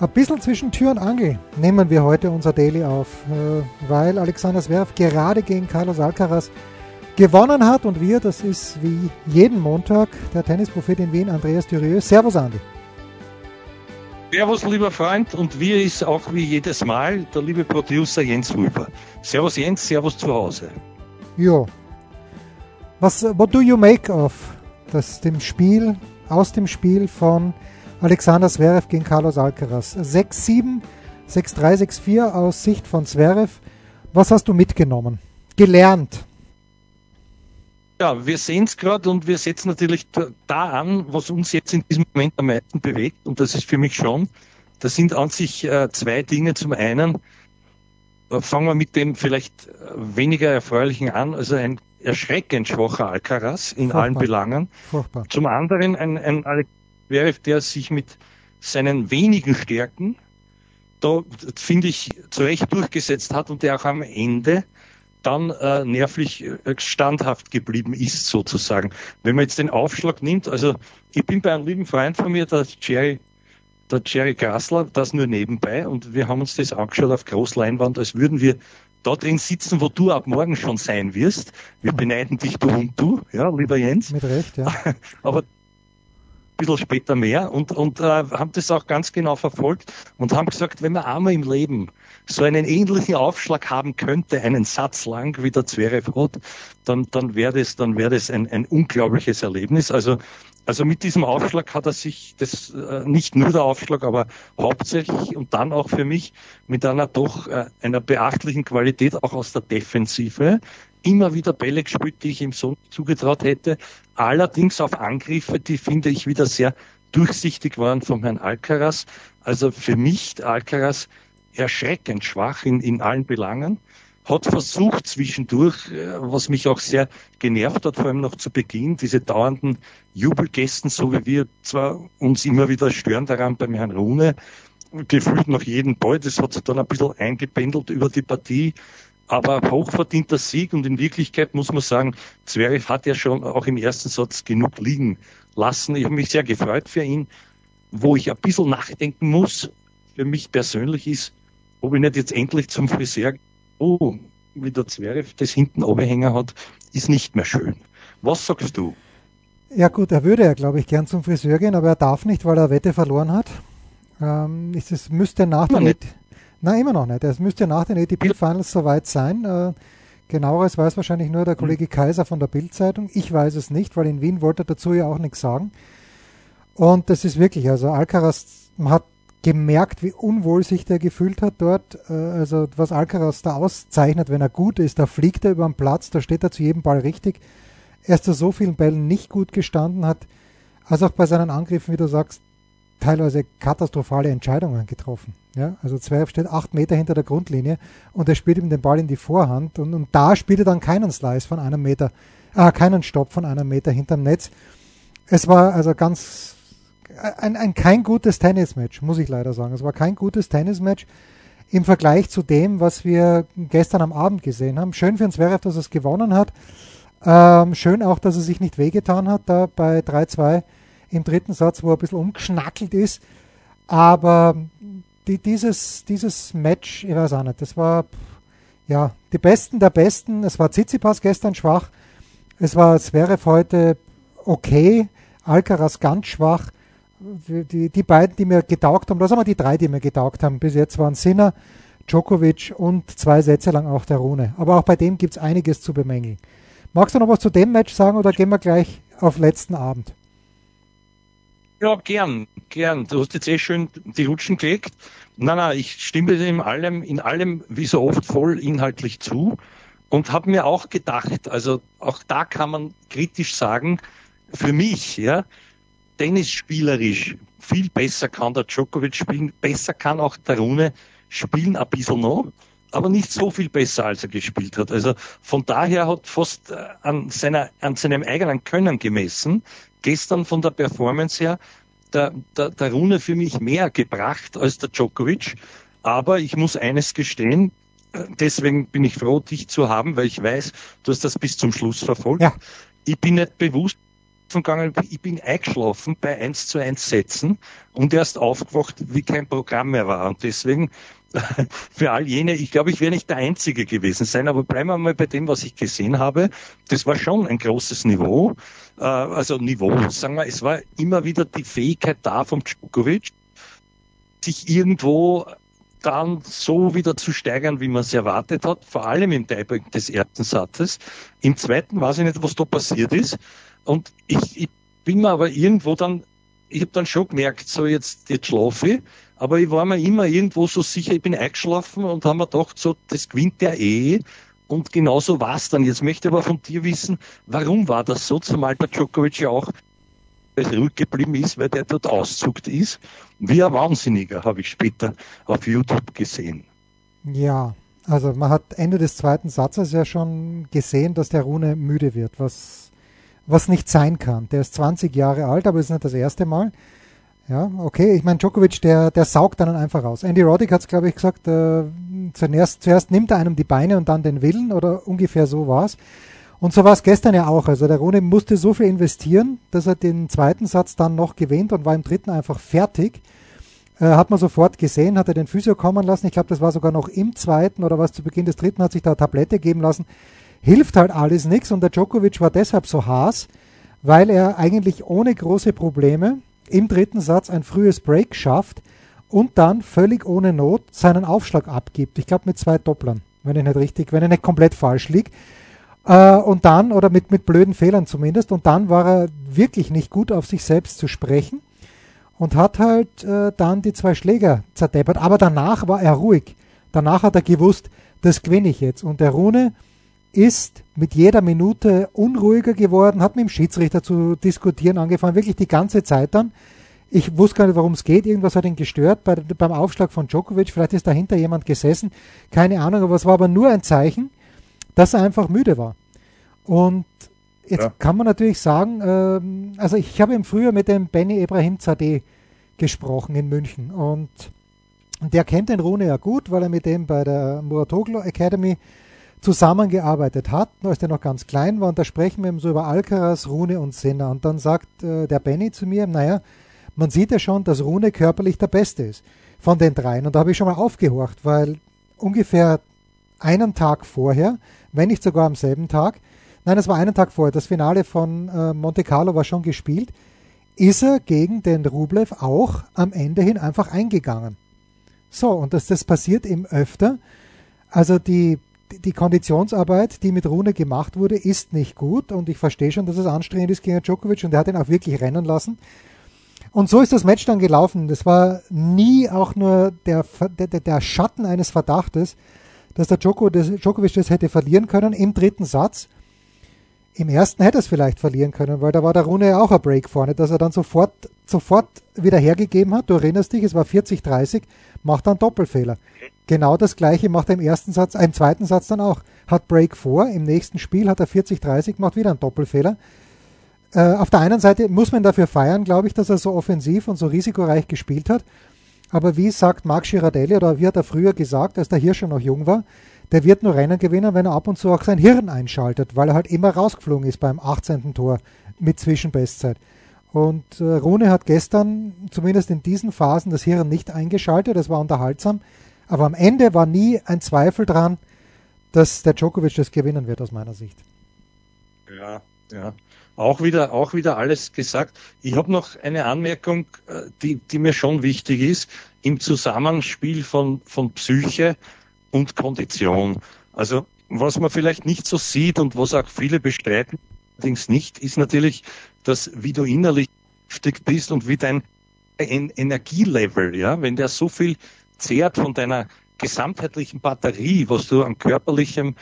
Ein bisschen zwischen Tür und Angel nehmen wir heute unser Daily auf, äh, weil Alexander Zverev gerade gegen Carlos Alcaraz gewonnen hat und wir, das ist wie jeden Montag der Tennisprophet in Wien, Andreas Dürieu. Servus, Andi. Servus, lieber Freund, und wir ist auch wie jedes Mal der liebe Producer Jens Rüber. Servus, Jens, Servus zu Hause. Jo. Was, what do you make of das, dem Spiel, aus dem Spiel von Alexander Zverev gegen Carlos Alcaraz? 6-7, 6-3, 6-4 aus Sicht von Zverev. Was hast du mitgenommen? Gelernt? Ja, wir sehen es gerade und wir setzen natürlich da an, was uns jetzt in diesem Moment am meisten bewegt. Und das ist für mich schon, das sind an sich äh, zwei Dinge. Zum einen äh, fangen wir mit dem vielleicht äh, weniger erfreulichen an, also ein erschreckend schwacher Alcaraz in Furchtbar. allen Belangen. Furchtbar. Zum anderen ein, ein Alex der sich mit seinen wenigen Stärken da, finde ich, zu Recht durchgesetzt hat und der auch am Ende dann äh, nervlich äh, standhaft geblieben ist, sozusagen. Wenn man jetzt den Aufschlag nimmt, also ich bin bei einem lieben Freund von mir, der Jerry, der Jerry Grassler, das nur nebenbei und wir haben uns das angeschaut auf Großleinwand, als würden wir da drin sitzen, wo du ab morgen schon sein wirst. Wir beneiden dich, du und du, ja, lieber Jens. Mit Recht, ja. Aber bisschen später mehr und, und äh, haben das auch ganz genau verfolgt und haben gesagt, wenn man einmal im Leben so einen ähnlichen Aufschlag haben könnte, einen Satz lang wie der Zverev hat, dann, dann wäre das, dann wäre das ein, ein unglaubliches Erlebnis. Also, also mit diesem Aufschlag hat er sich das äh, nicht nur der Aufschlag, aber hauptsächlich und dann auch für mich mit einer doch äh, einer beachtlichen Qualität auch aus der Defensive immer wieder Bälle gespielt, die ich ihm so zugetraut hätte. Allerdings auf Angriffe, die finde ich wieder sehr durchsichtig waren vom Herrn Alcaraz. Also für mich Alcaraz erschreckend schwach in, in allen Belangen. Hat versucht zwischendurch, äh, was mich auch sehr genervt hat, vor allem noch zu Beginn, diese dauernden Jubelgästen, so wie wir zwar uns immer wieder stören daran beim Herrn Rune, gefühlt nach jedem Ball, das hat sich dann ein bisschen eingependelt über die Partie, aber hochverdienter Sieg und in Wirklichkeit muss man sagen, Zverev hat ja schon auch im ersten Satz genug liegen lassen. Ich habe mich sehr gefreut für ihn. Wo ich ein bisschen nachdenken muss, für mich persönlich ist, ob ich nicht jetzt endlich zum Friseur, oh, wie der Zverev das hinten Oberhänger hat, ist nicht mehr schön. Was sagst du? Ja gut, er würde ja, glaube ich, gern zum Friseur gehen, aber er darf nicht, weil er Wette verloren hat. Ähm, es müsste nach der nicht. Nein, immer noch nicht. Es müsste nach den ATP Finals soweit sein. Äh, genaueres weiß wahrscheinlich nur der Kollege Kaiser von der Bildzeitung. Ich weiß es nicht, weil in Wien wollte er dazu ja auch nichts sagen. Und das ist wirklich, also Alcaraz hat gemerkt, wie unwohl sich der gefühlt hat dort. Äh, also was Alcaraz da auszeichnet, wenn er gut ist, da fliegt er über den Platz, da steht er zu jedem Ball richtig. Er ist zu so vielen Bällen nicht gut gestanden, hat also auch bei seinen Angriffen, wie du sagst, teilweise katastrophale Entscheidungen getroffen. Ja, also Zverev steht acht Meter hinter der Grundlinie und er spielt ihm den Ball in die Vorhand und, und da spielt er dann keinen Slice von einem Meter, äh, keinen Stopp von einem Meter hinterm Netz. Es war also ganz ein, ein kein gutes Tennismatch, muss ich leider sagen. Es war kein gutes Tennismatch im Vergleich zu dem, was wir gestern am Abend gesehen haben. Schön für den Zverev, dass er es gewonnen hat. Ähm, schön auch, dass er sich nicht wehgetan hat da bei 3-2 im dritten Satz, wo er ein bisschen umgeschnackelt ist. Aber die, dieses, dieses Match, ich weiß auch nicht, das war ja die Besten der Besten. Es war Tsitsipas gestern schwach. Es war Zverev heute okay. Alcaraz ganz schwach die, die beiden, die mir getaugt haben, das haben wir die drei, die mir getaugt haben bis jetzt, waren Sinner, Djokovic und zwei Sätze lang auch der Rune. Aber auch bei dem gibt es einiges zu bemängeln. Magst du noch was zu dem Match sagen oder gehen wir gleich auf letzten Abend? Ja, gern, gern. Du hast jetzt eh schön die Rutschen gelegt. Nein, nein, ich stimme dir in allem, in allem wie so oft voll inhaltlich zu und habe mir auch gedacht, also auch da kann man kritisch sagen, für mich, ja, tennisspielerisch viel besser kann der Djokovic spielen, besser kann auch der Rune spielen ein bisschen noch, aber nicht so viel besser, als er gespielt hat. Also von daher hat fast äh, an, seiner, an seinem eigenen Können gemessen, gestern von der Performance her, der, der, der Rune für mich mehr gebracht als der Djokovic. Aber ich muss eines gestehen, äh, deswegen bin ich froh, dich zu haben, weil ich weiß, du hast das bis zum Schluss verfolgt. Ja. Ich bin nicht bewusst gegangen, ich bin eingeschlafen bei 1 zu 1 Sätzen und erst aufgewacht, wie kein Programm mehr war. Und deswegen für all jene, ich glaube, ich wäre nicht der Einzige gewesen sein, aber bleiben wir mal bei dem, was ich gesehen habe. Das war schon ein großes Niveau, äh, also Niveau, sagen wir, es war immer wieder die Fähigkeit da vom Djokovic, sich irgendwo dann so wieder zu steigern, wie man es erwartet hat, vor allem im Tiebreak des ersten Satzes. Im zweiten weiß ich nicht, was da passiert ist. Und ich, ich bin mir aber irgendwo dann, ich habe dann schon gemerkt, so jetzt, jetzt schlafe ich aber ich war mir immer irgendwo so sicher, ich bin eingeschlafen und haben mir gedacht, so, das gewinnt der eh. Und genauso war es dann. Jetzt möchte ich aber von dir wissen, warum war das so, zumal der Djokovic ja auch ruhig geblieben ist, weil der dort auszuckt ist. Wie ein Wahnsinniger, habe ich später auf YouTube gesehen. Ja, also man hat Ende des zweiten Satzes ja schon gesehen, dass der Rune müde wird, was, was nicht sein kann. Der ist 20 Jahre alt, aber es ist nicht das erste Mal. Ja, okay. Ich meine, Djokovic, der, der saugt dann einfach raus. Andy Roddick hat es, glaube ich, gesagt, äh, zuerst, zuerst nimmt er einem die Beine und dann den Willen oder ungefähr so war's. Und so war es gestern ja auch. Also der Rune musste so viel investieren, dass er den zweiten Satz dann noch gewinnt und war im dritten einfach fertig. Äh, hat man sofort gesehen, hat er den Physio kommen lassen. Ich glaube, das war sogar noch im zweiten oder was zu Beginn des dritten, hat sich da Tablette geben lassen. Hilft halt alles nichts und der Djokovic war deshalb so haas, weil er eigentlich ohne große Probleme im dritten Satz ein frühes Break schafft und dann völlig ohne Not seinen Aufschlag abgibt. Ich glaube mit zwei Dopplern, wenn ich nicht richtig, wenn ich nicht komplett falsch liege. Äh, und dann, oder mit, mit blöden Fehlern zumindest, und dann war er wirklich nicht gut auf sich selbst zu sprechen und hat halt äh, dann die zwei Schläger zerdeppert. Aber danach war er ruhig. Danach hat er gewusst, das gewinne ich jetzt. Und der Rune ist mit jeder Minute unruhiger geworden, hat mit dem Schiedsrichter zu diskutieren angefangen, wirklich die ganze Zeit dann. Ich wusste gar nicht, worum es geht. Irgendwas hat ihn gestört bei, beim Aufschlag von Djokovic. Vielleicht ist dahinter jemand gesessen. Keine Ahnung, aber es war aber nur ein Zeichen, dass er einfach müde war. Und jetzt ja. kann man natürlich sagen, ähm, also ich habe im Frühjahr mit dem Benny Ibrahim Zadeh gesprochen in München und der kennt den Rune ja gut, weil er mit dem bei der Muratoglu Academy zusammengearbeitet hat, als der noch ganz klein war. Und da sprechen wir eben so über Alcaraz, Rune und Senna. Und dann sagt äh, der Benny zu mir, naja, man sieht ja schon, dass Rune körperlich der Beste ist von den dreien. Und da habe ich schon mal aufgehorcht, weil ungefähr einen Tag vorher, wenn nicht sogar am selben Tag, nein, es war einen Tag vorher, das Finale von äh, Monte Carlo war schon gespielt, ist er gegen den Rublev auch am Ende hin einfach eingegangen. So, und dass das passiert ihm öfter. Also die die Konditionsarbeit, die mit Rune gemacht wurde, ist nicht gut und ich verstehe schon, dass es anstrengend ist gegen Djokovic und er hat ihn auch wirklich rennen lassen. Und so ist das Match dann gelaufen. Das war nie auch nur der, der, der Schatten eines Verdachtes, dass der Djokovic das hätte verlieren können im dritten Satz. Im ersten hätte es vielleicht verlieren können, weil da war der Rune auch ein Break vorne, dass er dann sofort, sofort wieder hergegeben hat. Du erinnerst dich, es war 40-30, macht dann Doppelfehler. Genau das gleiche macht er im ersten Satz, äh, im zweiten Satz dann auch. Hat Break vor, im nächsten Spiel hat er 40-30, macht wieder einen Doppelfehler. Äh, auf der einen Seite muss man dafür feiern, glaube ich, dass er so offensiv und so risikoreich gespielt hat. Aber wie sagt Marc Girardelli oder wie hat er früher gesagt, als der Hirscher noch jung war, der wird nur Rennen gewinnen, wenn er ab und zu auch sein Hirn einschaltet, weil er halt immer rausgeflogen ist beim 18. Tor mit Zwischenbestzeit. Und äh, Rune hat gestern, zumindest in diesen Phasen, das Hirn nicht eingeschaltet, das war unterhaltsam. Aber am Ende war nie ein Zweifel dran, dass der Djokovic das gewinnen wird, aus meiner Sicht. Ja, ja. Auch wieder, auch wieder alles gesagt. Ich habe noch eine Anmerkung, äh, die, die mir schon wichtig ist, im Zusammenspiel von, von Psyche und Kondition. Also was man vielleicht nicht so sieht und was auch viele bestreiten, allerdings nicht, ist natürlich, dass wie du innerlich bist und wie dein Energielevel, ja, wenn der so viel zehrt von deiner gesamtheitlichen Batterie, was du an körperlichem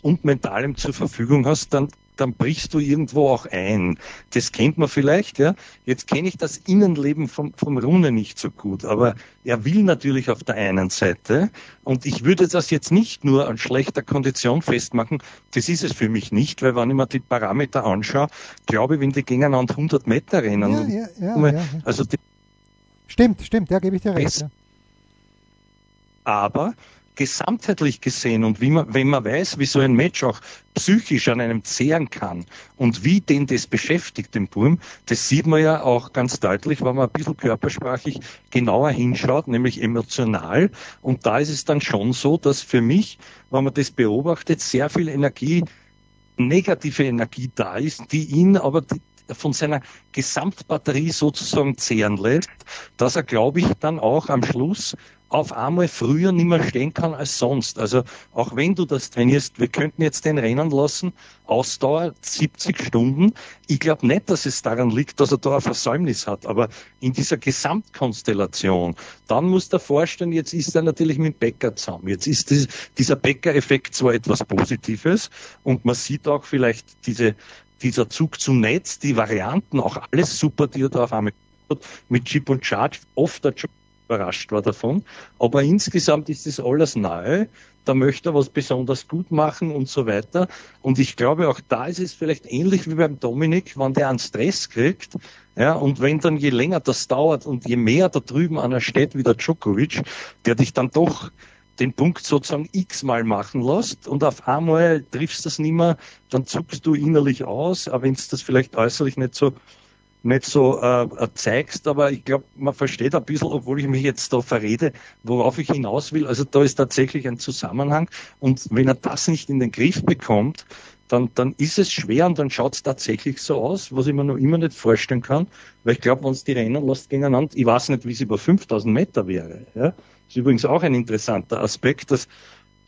und mentalem zur Verfügung hast, dann dann brichst du irgendwo auch ein. Das kennt man vielleicht, ja. Jetzt kenne ich das Innenleben vom, vom Rune nicht so gut, aber er will natürlich auf der einen Seite und ich würde das jetzt nicht nur an schlechter Kondition festmachen, das ist es für mich nicht, weil wenn ich mir die Parameter anschaue, glaube ich, wenn die gegeneinander 100 Meter rennen, ja, ja, ja, also Stimmt, stimmt, ja, gebe ich dir recht. Aber gesamtheitlich gesehen und wie man, wenn man weiß, wie so ein Match auch psychisch an einem zehren kann und wie den das beschäftigt, den Burm, das sieht man ja auch ganz deutlich, wenn man ein bisschen körpersprachlich genauer hinschaut, nämlich emotional. Und da ist es dann schon so, dass für mich, wenn man das beobachtet, sehr viel Energie, negative Energie da ist, die ihn aber von seiner Gesamtbatterie sozusagen zehren lässt, dass er, glaube ich, dann auch am Schluss auf einmal früher nicht mehr stehen kann als sonst. Also auch wenn du das trainierst, wir könnten jetzt den Rennen lassen, Ausdauer 70 Stunden. Ich glaube nicht, dass es daran liegt, dass er da ein Versäumnis hat, aber in dieser Gesamtkonstellation, dann muss der vorstellen, jetzt ist er natürlich mit Bäcker zusammen. Jetzt ist das, dieser Bäcker-Effekt zwar etwas Positives und man sieht auch vielleicht diese, dieser Zug zum Netz, die Varianten, auch alles super, die er da auf einmal mit Chip und Charge, oft der überrascht war davon. Aber insgesamt ist das alles neu. Da möchte er was besonders gut machen und so weiter. Und ich glaube, auch da ist es vielleicht ähnlich wie beim Dominik, wenn der einen Stress kriegt. Ja, und wenn dann je länger das dauert und je mehr da drüben einer steht wie der Djokovic, der dich dann doch den Punkt sozusagen x-mal machen lässt und auf einmal triffst du das nicht mehr, dann zuckst du innerlich aus, aber wenn es das vielleicht äußerlich nicht so nicht so äh, zeigst, aber ich glaube, man versteht ein bisschen, obwohl ich mich jetzt da verrede, worauf ich hinaus will. Also da ist tatsächlich ein Zusammenhang und wenn er das nicht in den Griff bekommt, dann, dann ist es schwer und dann schaut es tatsächlich so aus, was ich mir noch immer nicht vorstellen kann, weil ich glaube, wenn es die Rennen lässt gegeneinander, ich weiß nicht, wie es über 5000 Meter wäre. Ja? Ist übrigens auch ein interessanter Aspekt, das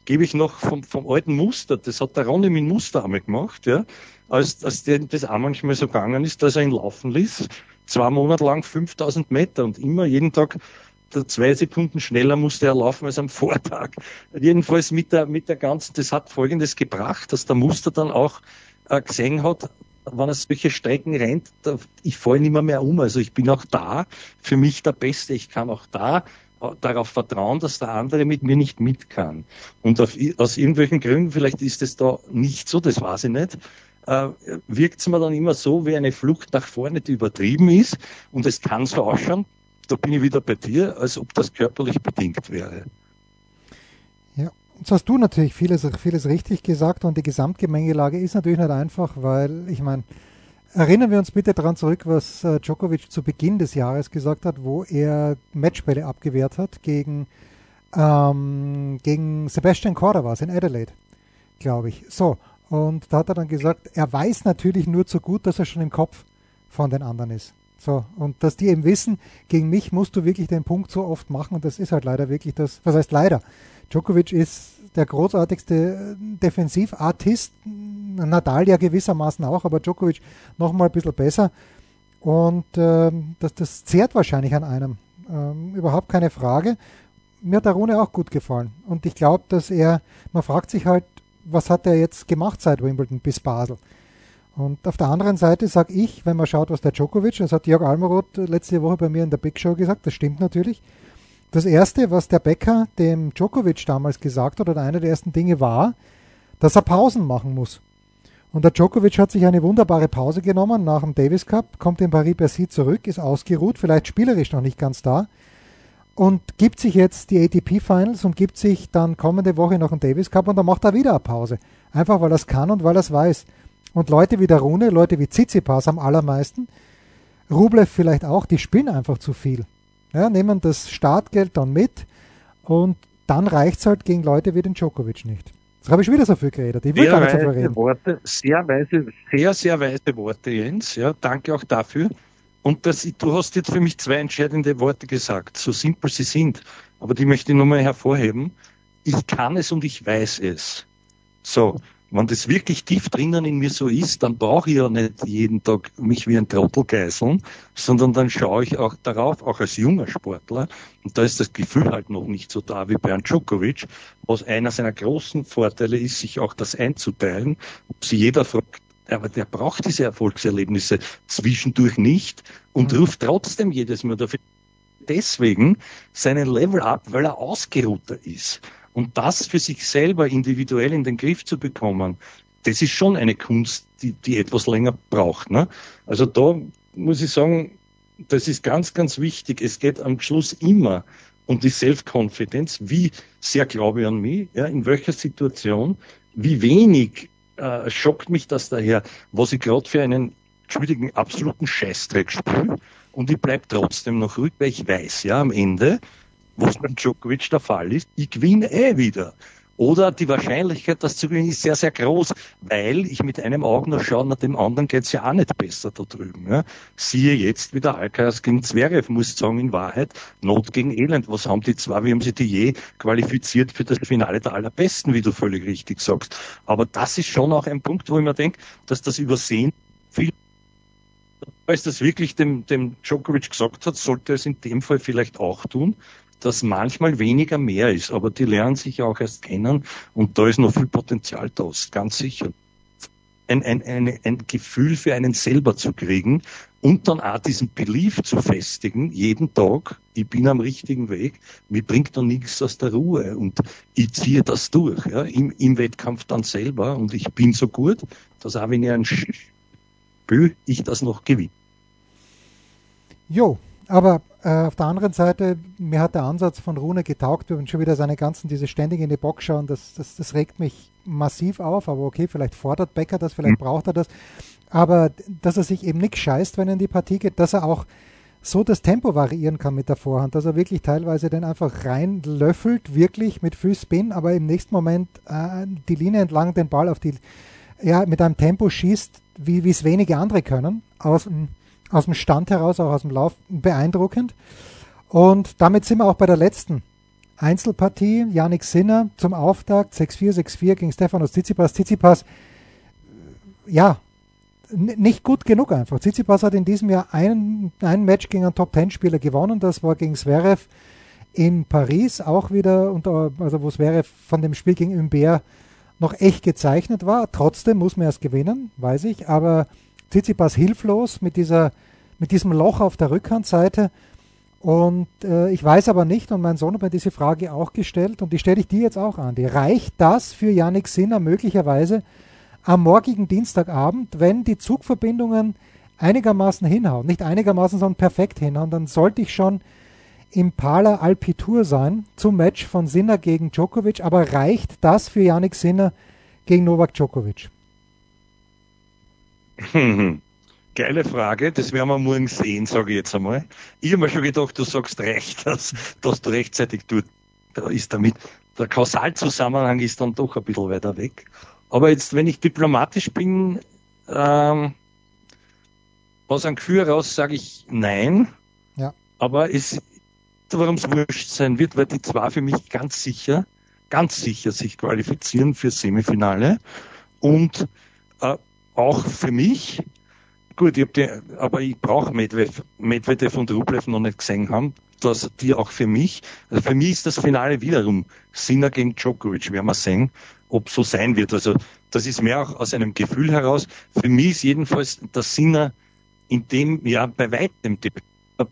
gebe ich noch vom, vom alten Muster, das hat der Ronny mit Muster einmal gemacht, ja als, als das auch manchmal so gegangen ist, dass er ihn laufen ließ. Zwei Monate lang 5000 Meter und immer jeden Tag zwei Sekunden schneller musste er laufen als am Vortag. Jedenfalls mit der, mit der ganzen, das hat Folgendes gebracht, dass der Muster dann auch äh, gesehen hat, wenn er solche Strecken rennt, da, ich falle nicht mehr, mehr um. Also ich bin auch da für mich der Beste. Ich kann auch da äh, darauf vertrauen, dass der andere mit mir nicht mit kann. Und auf, aus irgendwelchen Gründen, vielleicht ist es da nicht so, das weiß ich nicht, äh, wirkt es mir dann immer so wie eine Flucht nach vorne, die übertrieben ist. Und es kann so ausschauen, da bin ich wieder bei dir, als ob das körperlich bedingt wäre. Ja, jetzt hast du natürlich vieles, vieles richtig gesagt und die Gesamtgemengelage ist natürlich nicht einfach, weil ich meine, Erinnern wir uns bitte daran zurück, was äh, Djokovic zu Beginn des Jahres gesagt hat, wo er Matchbälle abgewehrt hat gegen, ähm, gegen Sebastian Korda war in Adelaide, glaube ich. So, und da hat er dann gesagt, er weiß natürlich nur zu gut, dass er schon im Kopf von den anderen ist. So, und dass die eben wissen, gegen mich musst du wirklich den Punkt so oft machen und das ist halt leider wirklich das, was heißt leider? Djokovic ist der großartigste Defensivartist, Nadal ja gewissermaßen auch, aber Djokovic noch mal ein bisschen besser und ähm, das, das zehrt wahrscheinlich an einem, ähm, überhaupt keine Frage. Mir hat der Rune auch gut gefallen und ich glaube, dass er, man fragt sich halt, was hat er jetzt gemacht seit Wimbledon bis Basel? Und auf der anderen Seite sage ich, wenn man schaut, was der Djokovic, das hat Jörg Almeroth letzte Woche bei mir in der Big Show gesagt, das stimmt natürlich. Das erste, was der Becker dem Djokovic damals gesagt hat, oder eine der ersten Dinge war, dass er Pausen machen muss. Und der Djokovic hat sich eine wunderbare Pause genommen nach dem Davis Cup, kommt in Paris-Bercy zurück, ist ausgeruht, vielleicht spielerisch noch nicht ganz da, und gibt sich jetzt die ATP Finals und gibt sich dann kommende Woche noch einen Davis Cup und dann macht er wieder eine Pause. Einfach weil er es kann und weil er es weiß. Und Leute wie der Rune, Leute wie Tsitsipas am allermeisten, Rublev vielleicht auch, die spielen einfach zu viel. Ja, nehmen das Startgeld dann mit und dann reicht es halt gegen Leute wie den Djokovic nicht. Jetzt habe ich wieder so viel geredet. Ich will sehr gar nicht so viel reden. Worte, sehr weise, sehr, sehr weise Worte, Jens. Ja, danke auch dafür. Und das, du hast jetzt für mich zwei entscheidende Worte gesagt, so simpel sie sind, aber die möchte ich nochmal hervorheben. Ich kann es und ich weiß es. So, wenn das wirklich tief drinnen in mir so ist, dann brauche ich ja nicht jeden Tag mich wie ein Trottel geißeln, sondern dann schaue ich auch darauf, auch als junger Sportler, und da ist das Gefühl halt noch nicht so da wie Bernd Djokovic, was einer seiner großen Vorteile ist, sich auch das einzuteilen. Ob sie jeder fragt, aber der braucht diese Erfolgserlebnisse zwischendurch nicht und mhm. ruft trotzdem jedes Mal dafür deswegen seinen Level up, weil er ausgeruhter ist. Und das für sich selber individuell in den Griff zu bekommen, das ist schon eine Kunst, die, die etwas länger braucht. Ne? Also da muss ich sagen, das ist ganz, ganz wichtig. Es geht am Schluss immer um die Self-Confidence. Wie sehr glaube ich an mich? Ja, in welcher Situation? Wie wenig äh, schockt mich das daher, was ich gerade für einen, entschuldigen, absoluten Scheißdreck spüre? Und ich bleibe trotzdem noch ruhig, weil ich weiß ja am Ende, was beim Djokovic der Fall ist, ich gewinne eh wieder. Oder die Wahrscheinlichkeit, das zu gewinnen, ist sehr, sehr groß, weil ich mit einem Auge noch schaue, nach dem anderen geht's ja auch nicht besser da drüben. Ja. Siehe jetzt wieder Alcaraz gegen Zverev, muss ich sagen, in Wahrheit, Not gegen Elend. Was haben die zwei, wie haben sie die je qualifiziert für das Finale der Allerbesten, wie du völlig richtig sagst. Aber das ist schon auch ein Punkt, wo ich mir denke, dass das Übersehen viel als das wirklich dem, dem Djokovic gesagt hat, sollte es in dem Fall vielleicht auch tun dass manchmal weniger mehr ist, aber die lernen sich ja auch erst kennen und da ist noch viel Potenzial da, ganz sicher. Ein, ein, ein, ein Gefühl für einen selber zu kriegen und dann auch diesen Belief zu festigen, jeden Tag, ich bin am richtigen Weg, mir bringt da nichts aus der Ruhe und ich ziehe das durch, ja, im, im Wettkampf dann selber und ich bin so gut, dass auch wenn ich ein Spiel, ich das noch gewinne. Jo, aber äh, auf der anderen Seite, mir hat der Ansatz von Rune getaugt. Wir haben schon wieder seine ganzen, diese ständig in die Box schauen, das, das, das regt mich massiv auf. Aber okay, vielleicht fordert Becker das, vielleicht mhm. braucht er das. Aber dass er sich eben nicht scheißt, wenn er in die Partie geht, dass er auch so das Tempo variieren kann mit der Vorhand, dass er wirklich teilweise den einfach reinlöffelt, wirklich mit viel Spin, aber im nächsten Moment äh, die Linie entlang den Ball auf die, ja, mit einem Tempo schießt, wie es wenige andere können, aus dem aus dem Stand heraus, auch aus dem Lauf, beeindruckend. Und damit sind wir auch bei der letzten Einzelpartie. Janik Sinner zum Auftakt 6-4, 6-4 gegen Stefanos Tsitsipas. Tsitsipas, ja, nicht gut genug einfach. Tsitsipas hat in diesem Jahr ein, ein Match gegen einen Top-10-Spieler gewonnen. Das war gegen Zverev in Paris, auch wieder, unter, also wo Zverev von dem Spiel gegen Humbert noch echt gezeichnet war. Trotzdem muss man erst gewinnen, weiß ich, aber Tsitsipas hilflos mit, dieser, mit diesem Loch auf der Rückhandseite. Und äh, ich weiß aber nicht, und mein Sohn hat mir diese Frage auch gestellt, und die stelle ich dir jetzt auch an. Die reicht das für Yannick Sinner möglicherweise am morgigen Dienstagabend, wenn die Zugverbindungen einigermaßen hinhauen, nicht einigermaßen, sondern perfekt hinhauen, dann sollte ich schon im Pala Alpitour sein zum Match von Sinner gegen Djokovic, aber reicht das für Yannick Sinner gegen Novak Djokovic? Geile Frage, das werden wir morgen sehen, sage ich jetzt einmal. Ich habe mir schon gedacht, du sagst recht, dass, dass du rechtzeitig dort da ist damit. Der Kausalzusammenhang ist dann doch ein bisschen weiter weg. Aber jetzt, wenn ich diplomatisch bin, ähm, aus einem Gefühl heraus sage ich nein. Ja. Aber es, warum es wurscht sein wird, weil die zwei für mich ganz sicher, ganz sicher sich qualifizieren für Semifinale. Und auch für mich, gut, ich die, aber ich brauche Medvedev, Medvedev und Rublev noch nicht gesehen haben, dass die auch für mich, also für mich ist das Finale wiederum Sinner gegen Djokovic, werden wir sehen, ob so sein wird. Also das ist mehr auch aus einem Gefühl heraus. Für mich ist jedenfalls der Sinner in dem Jahr bei weitem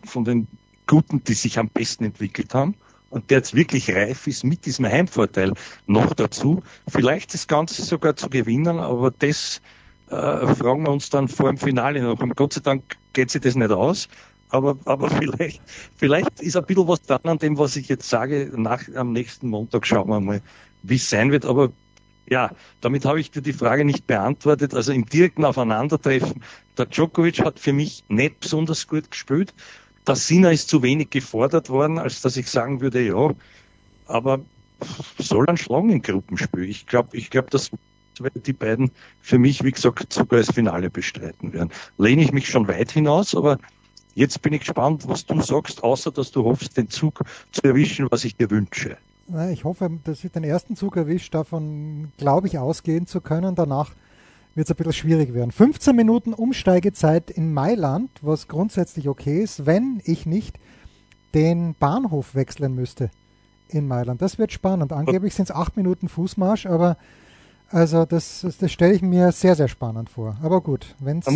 von den Guten, die sich am besten entwickelt haben und der jetzt wirklich reif ist mit diesem Heimvorteil noch dazu, vielleicht das Ganze sogar zu gewinnen, aber das äh, fragen wir uns dann vor dem Finale noch. Und Gott sei Dank geht sich das nicht aus. Aber, aber vielleicht, vielleicht ist ein bisschen was dran an dem, was ich jetzt sage. Nach, am nächsten Montag schauen wir mal, wie es sein wird. Aber ja, damit habe ich dir die Frage nicht beantwortet. Also im direkten Aufeinandertreffen, der Djokovic hat für mich nicht besonders gut gespielt. Der Sinner ist zu wenig gefordert worden, als dass ich sagen würde, ja, aber soll ein schlagen im Gruppenspiel. Ich glaube, ich glaube, das weil die beiden für mich, wie gesagt, sogar das Finale bestreiten werden. Lehne ich mich schon weit hinaus, aber jetzt bin ich gespannt, was du sagst, außer dass du hoffst, den Zug zu erwischen, was ich dir wünsche. Ich hoffe, dass ich den ersten Zug erwischt, davon glaube ich ausgehen zu können. Danach wird es ein bisschen schwierig werden. 15 Minuten Umsteigezeit in Mailand, was grundsätzlich okay ist, wenn ich nicht den Bahnhof wechseln müsste in Mailand. Das wird spannend. Angeblich sind es 8 Minuten Fußmarsch, aber Also das, das stelle ich mir sehr, sehr spannend vor. Aber gut, wenn es...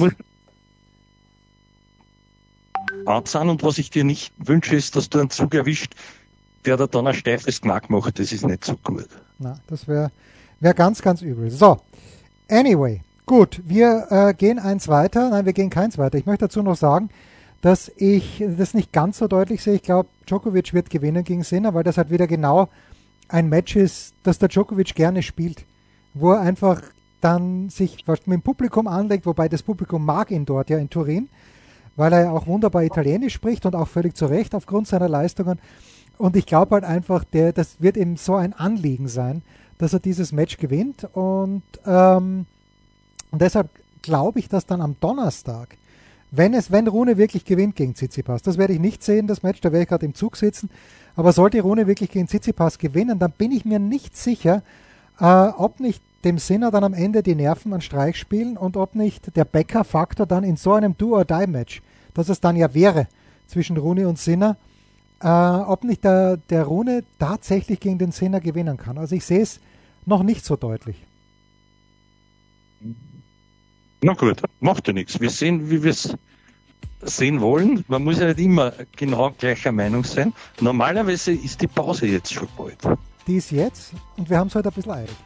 Anzahn und was ich dir nicht wünsche, ist, dass du einen Zug erwischt, der da dann ein steifes Knack macht. Das ist nicht so gut. Na, das wäre wär ganz, ganz übel. So, anyway, gut, wir äh, gehen eins weiter. Nein, wir gehen keins weiter. Ich möchte dazu noch sagen, dass ich das nicht ganz so deutlich sehe. Ich glaube, Djokovic wird gewinnen gegen Sinner, weil das halt wieder genau ein Match ist, das der Djokovic gerne spielt, wo er einfach dann sich mit dem Publikum anlegt, wobei das Publikum mag ihn dort ja in Turin, weil er ja auch wunderbar Italienisch spricht und auch völlig zu Recht aufgrund seiner Leistungen. Und ich glaube halt einfach, der, das wird ihm so ein Anliegen sein, dass er dieses Match gewinnt. Und, ähm, und deshalb glaube ich, dass dann am Donnerstag, wenn es, wenn Rune wirklich gewinnt gegen Tsitsipas, das werde ich nicht sehen, das Match, da werde ich gerade im Zug sitzen, aber sollte Rune wirklich gegen Tsitsipas gewinnen, dann bin ich mir nicht sicher, äh, ob nicht dem Sinner dann am Ende die Nerven an Streich spielen und ob nicht der Becker-Faktor dann in so einem Do-or-Die-Match, das es dann ja wäre zwischen Rune und Sinner, äh, ob nicht der, der Rune tatsächlich gegen den Sinner gewinnen kann. Also ich sehe es noch nicht so deutlich. Na gut, macht ja nichts. Wir sehen, wie wir es sehen wollen. Man muss ja nicht immer genau gleicher Meinung sein. Normalerweise ist die Pause jetzt schon bald. Die ist jetzt und wir haben es heute ein bisschen eilig.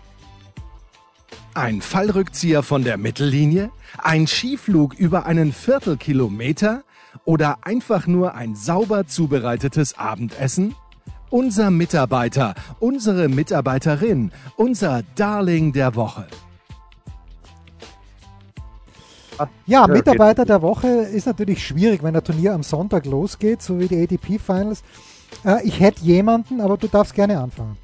Ein Fallrückzieher von der Mittellinie? Ein Skiflug über einen Viertelkilometer? Oder einfach nur ein sauber zubereitetes Abendessen? Unser Mitarbeiter, unsere Mitarbeiterin, unser Darling der Woche. Ja, Mitarbeiter der Woche ist natürlich schwierig, wenn der Turnier am Sonntag losgeht, so wie die ADP Finals. Äh, ich hätte jemanden, aber du darfst gerne anfangen.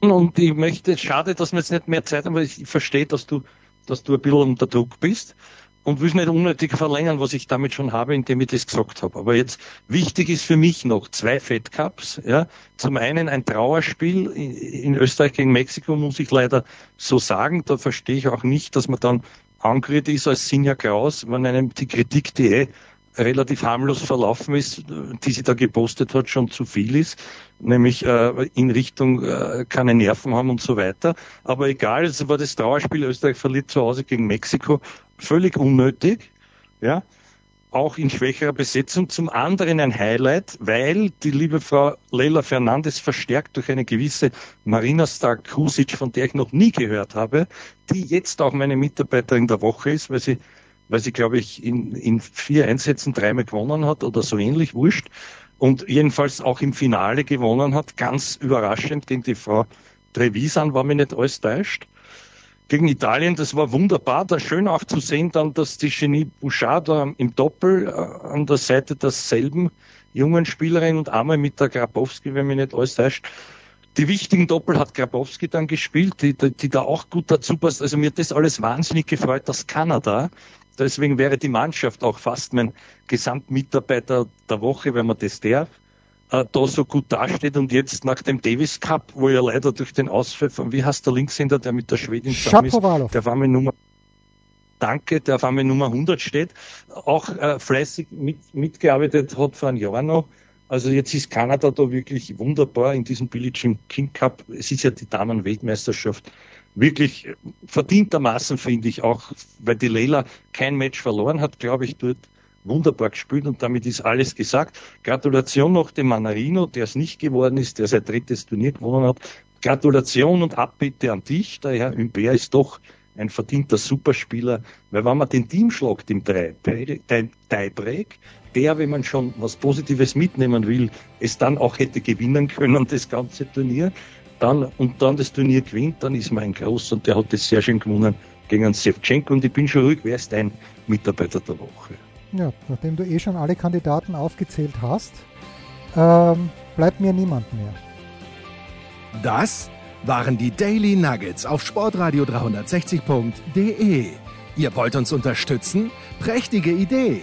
Und ich möchte, schade, dass wir jetzt nicht mehr Zeit haben, weil ich verstehe, dass du, dass du ein bisschen unter Druck bist und will nicht unnötig verlängern, was ich damit schon habe, indem ich das gesagt habe. Aber jetzt wichtig ist für mich noch zwei Fed Cups. Ja. Zum einen ein Trauerspiel in Österreich gegen Mexiko, muss ich leider so sagen. Da verstehe ich auch nicht, dass man dann angerührt ist als Sinja Kraus, wenn einem die Kritik, die eh relativ harmlos verlaufen ist, die sie da gepostet hat, schon zu viel ist, nämlich äh, in Richtung äh, keine Nerven haben und so weiter. Aber egal, es war das Trauerspiel, Österreich verliert zu Hause gegen Mexiko, völlig unnötig, ja, auch in schwächerer Besetzung. Zum anderen ein Highlight, weil die liebe Frau Leila Fernandes verstärkt durch eine gewisse Marina Stark-Kusic, von der ich noch nie gehört habe, die jetzt auch meine Mitarbeiterin der Woche ist, weil sie weil sie, glaube ich, in, in vier Einsätzen dreimal gewonnen hat oder so ähnlich, wurscht. Und jedenfalls auch im Finale gewonnen hat, ganz überraschend gegen die Frau Trevisan, war mir nicht alles täuscht. Gegen Italien, das war wunderbar. Da schön auch zu sehen dann, dass die Genie Bouchard da im Doppel äh, an der Seite derselben jungen Spielerin und einmal mit der Grabowski, wenn mir nicht alles täuscht, die wichtigen Doppel hat Grabowski dann gespielt, die, die, die, da auch gut dazu passt. Also mir hat das alles wahnsinnig gefreut, dass Kanada Deswegen wäre die Mannschaft auch fast mein Gesamtmitarbeiter der Woche, wenn man das darf, äh, da so gut dasteht. Und jetzt nach dem Davis Cup, wo ja leider durch den Ausfall von, wie heißt der Linkshänder, der mit der Schwedin zusammen ist, der war mir Nummer Danke, der auf einmal Nummer 100 steht, auch äh, fleißig mit, mitgearbeitet hat vor einem Jahr noch. Also jetzt ist Kanada da wirklich wunderbar in diesem Billie Jean King Cup. Es ist ja die Damenweltmeisterschaft wirklich verdientermaßen, finde ich, auch, weil die Leila kein Match verloren hat, glaube ich, dort wunderbar gespielt und damit ist alles gesagt. Gratulation noch dem Manarino, der es nicht geworden ist, der sein drittes Turnier gewonnen hat. Gratulation und Abbitte an dich, der Herr Humbert ist doch ein verdienter Superspieler, weil wenn man den Team schlagt im Tiebreak, der, wenn man schon was Positives mitnehmen will, es dann auch hätte gewinnen können, das ganze Turnier, dann, und dann das Turnier gewinnt, dann ist man ein Groß und der hat das sehr schön gewonnen gegen einen Sevchenko und ich bin schon ruhig, wer ist dein Mitarbeiter der Woche? Ja, nachdem du eh schon alle Kandidaten aufgezählt hast, ähm, bleibt mir niemand mehr. Das waren die Daily Nuggets auf sportradio 360.de. Ihr wollt uns unterstützen? Prächtige Idee!